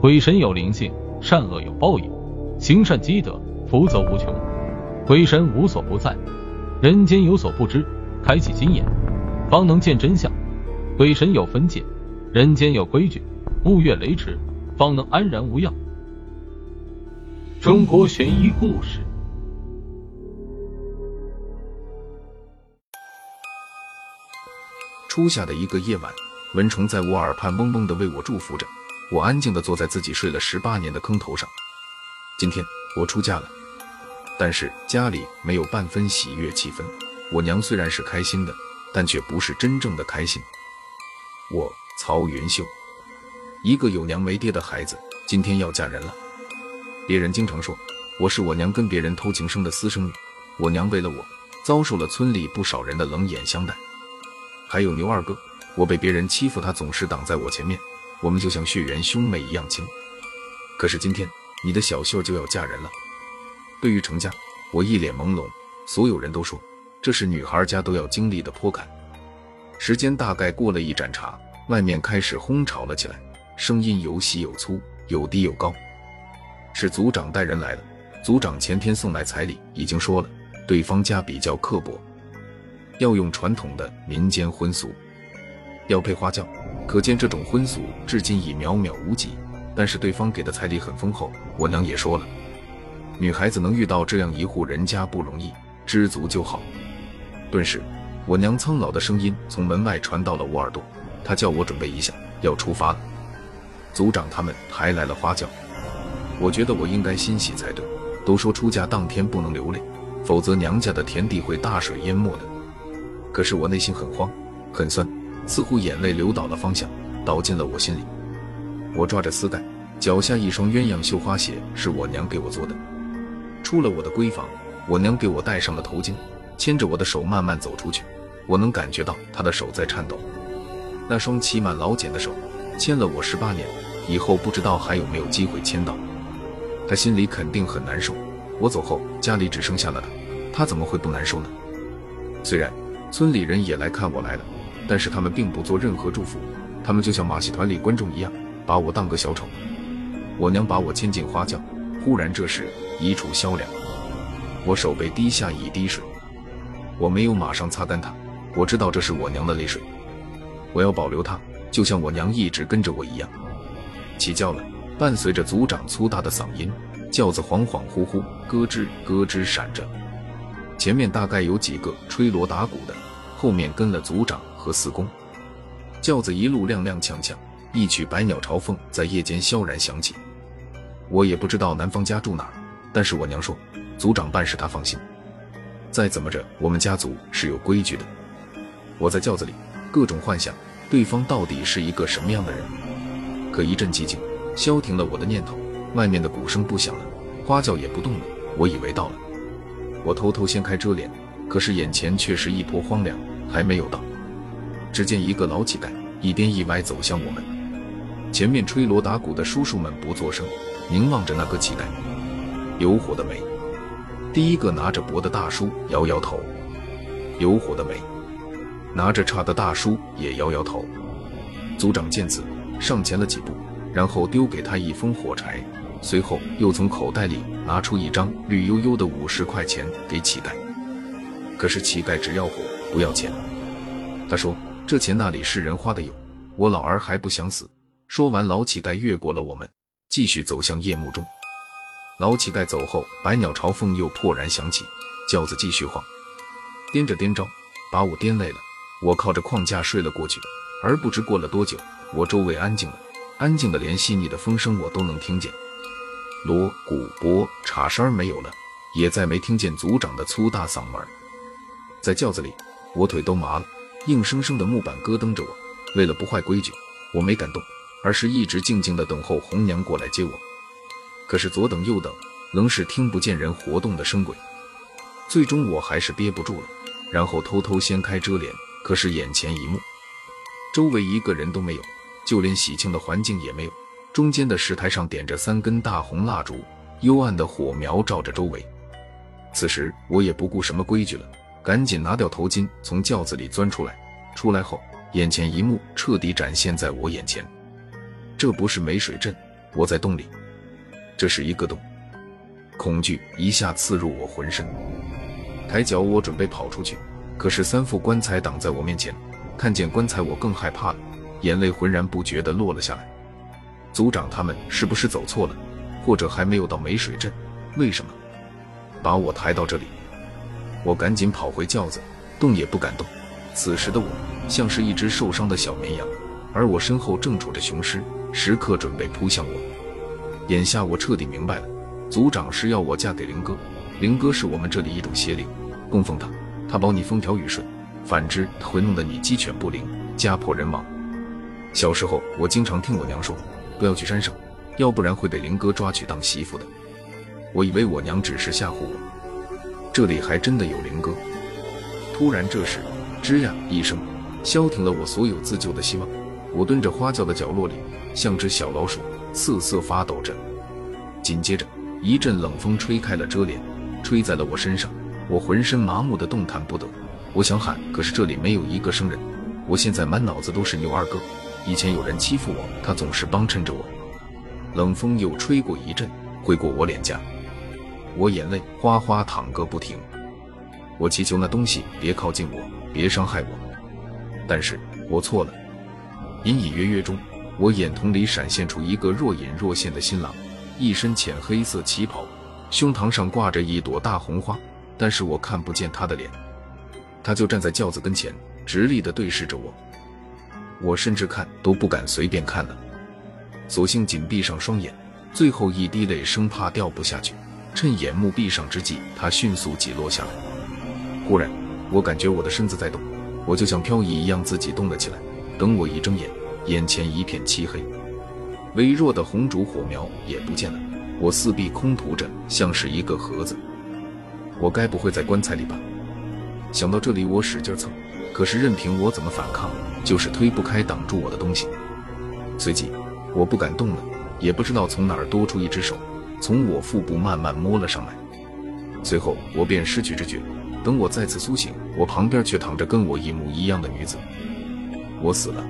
鬼神有灵性，善恶有报应，行善积德，福泽无穷。鬼神无所不在，人间有所不知，开启心眼，方能见真相。鬼神有分界，人间有规矩，勿越雷池，方能安然无恙。中国悬疑故事。初夏的一个夜晚，蚊虫在我耳畔嗡嗡的为我祝福着。我安静的坐在自己睡了十八年的坑头上。今天我出嫁了，但是家里没有半分喜悦气氛。我娘虽然是开心的，但却不是真正的开心。我曹云秀，一个有娘没爹的孩子，今天要嫁人了。别人经常说我是我娘跟别人偷情生的私生女，我娘为了我遭受了村里不少人的冷眼相待。还有牛二哥，我被别人欺负，他总是挡在我前面，我们就像血缘兄妹一样亲。可是今天你的小秀就要嫁人了，对于成家，我一脸朦胧。所有人都说这是女孩家都要经历的坡坎。时间大概过了一盏茶，外面开始哄吵了起来，声音有细有粗，有低有高。是族长带人来了，族长前天送来彩礼，已经说了，对方家比较刻薄。要用传统的民间婚俗，要配花轿，可见这种婚俗至今已渺渺无几。但是对方给的彩礼很丰厚，我娘也说了，女孩子能遇到这样一户人家不容易，知足就好。顿时，我娘苍老的声音从门外传到了我耳朵，她叫我准备一下，要出发了。族长他们抬来了花轿，我觉得我应该欣喜才对。都说出嫁当天不能流泪，否则娘家的田地会大水淹没的。可是我内心很慌，很酸，似乎眼泪流倒了方向，倒进了我心里。我抓着丝带，脚下一双鸳鸯绣花鞋是我娘给我做的。出了我的闺房，我娘给我戴上了头巾，牵着我的手慢慢走出去。我能感觉到她的手在颤抖，那双起满老茧的手，牵了我十八年，以后不知道还有没有机会牵到。她心里肯定很难受。我走后，家里只剩下了她，她怎么会不难受呢？虽然。村里人也来看我来了，但是他们并不做任何祝福，他们就像马戏团里观众一样，把我当个小丑。我娘把我牵进花轿，忽然这时一处萧凉，我手背滴下一滴水，我没有马上擦干它，我知道这是我娘的泪水，我要保留它，就像我娘一直跟着我一样。起轿了，伴随着族长粗大的嗓音，轿子恍恍惚惚，咯吱咯吱闪着。前面大概有几个吹锣打鼓的，后面跟了族长和四公。轿子一路踉踉跄跄，一曲《百鸟朝凤》在夜间萧然响起。我也不知道男方家住哪儿，但是我娘说族长办事他放心。再怎么着，我们家族是有规矩的。我在轿子里各种幻想对方到底是一个什么样的人。可一阵寂静消停了我的念头，外面的鼓声不响了，花轿也不动了。我以为到了。我偷偷掀开遮帘，可是眼前却是一坡荒凉，还没有到。只见一个老乞丐一边一歪走向我们，前面吹锣打鼓的叔叔们不作声，凝望着那个乞丐。有火的没？第一个拿着钵的大叔摇摇头。有火的没？拿着叉的大叔也摇摇头。族长见此，上前了几步，然后丢给他一封火柴。随后又从口袋里拿出一张绿油油的五十块钱给乞丐，可是乞丐只要火不要钱。他说：“这钱那里是人花的有，我老儿还不想死。”说完，老乞丐越过了我们，继续走向夜幕中。老乞丐走后，百鸟朝凤又破然响起，轿子继续晃，颠着颠着，把我颠累了。我靠着框架睡了过去，而不知过了多久，我周围安静了，安静的连细腻的风声我都能听见。锣鼓钹镲声没有了，也再没听见族长的粗大嗓门。在轿子里，我腿都麻了，硬生生的木板咯噔着我。为了不坏规矩，我没敢动，而是一直静静的等候红娘过来接我。可是左等右等，仍是听不见人活动的声轨。最终我还是憋不住了，然后偷偷掀开遮帘。可是眼前一幕，周围一个人都没有，就连喜庆的环境也没有。中间的石台上点着三根大红蜡烛，幽暗的火苗照着周围。此时我也不顾什么规矩了，赶紧拿掉头巾，从轿子里钻出来。出来后，眼前一幕彻底展现在我眼前。这不是梅水镇，我在洞里，这是一个洞，恐惧一下刺入我浑身。抬脚，我准备跑出去，可是三副棺材挡在我面前。看见棺材，我更害怕了，眼泪浑然不觉地落了下来。族长他们是不是走错了，或者还没有到梅水镇？为什么把我抬到这里？我赶紧跑回轿子，动也不敢动。此时的我像是一只受伤的小绵羊，而我身后正杵着雄狮，时刻准备扑向我。眼下我彻底明白了，族长是要我嫁给灵哥，灵哥是我们这里一种邪灵，供奉他，他保你风调雨顺；反之，他会弄得你鸡犬不宁，家破人亡。小时候我经常听我娘说，不要去山上，要不然会被灵哥抓去当媳妇的。我以为我娘只是吓唬我，这里还真的有灵哥。突然这时。吱呀一声，消停了我所有自救的希望。我蹲着花轿的角落里，像只小老鼠，瑟瑟发抖着。紧接着，一阵冷风吹开了遮帘，吹在了我身上，我浑身麻木的动弹不得。我想喊，可是这里没有一个生人。我现在满脑子都是牛二哥，以前有人欺负我，他总是帮衬着我。冷风又吹过一阵，挥过我脸颊，我眼泪哗哗淌个不停。我祈求那东西别靠近我。别伤害我，但是我错了。隐隐约约中，我眼瞳里闪现出一个若隐若现的新郎，一身浅黑色旗袍，胸膛上挂着一朵大红花，但是我看不见他的脸。他就站在轿子跟前，直立地对视着我。我甚至看都不敢随便看了，索性紧闭上双眼，最后一滴泪生怕掉不下去。趁眼目闭上之际，他迅速挤落下来。忽然。我感觉我的身子在动，我就像漂移一样自己动了起来。等我一睁眼，眼前一片漆黑，微弱的红烛火苗也不见了。我四壁空涂着，像是一个盒子。我该不会在棺材里吧？想到这里，我使劲蹭，可是任凭我怎么反抗，就是推不开挡住我的东西。随即，我不敢动了，也不知道从哪儿多出一只手，从我腹部慢慢摸了上来。随后，我便失去知觉。等我再次苏醒，我旁边却躺着跟我一模一样的女子。我死了。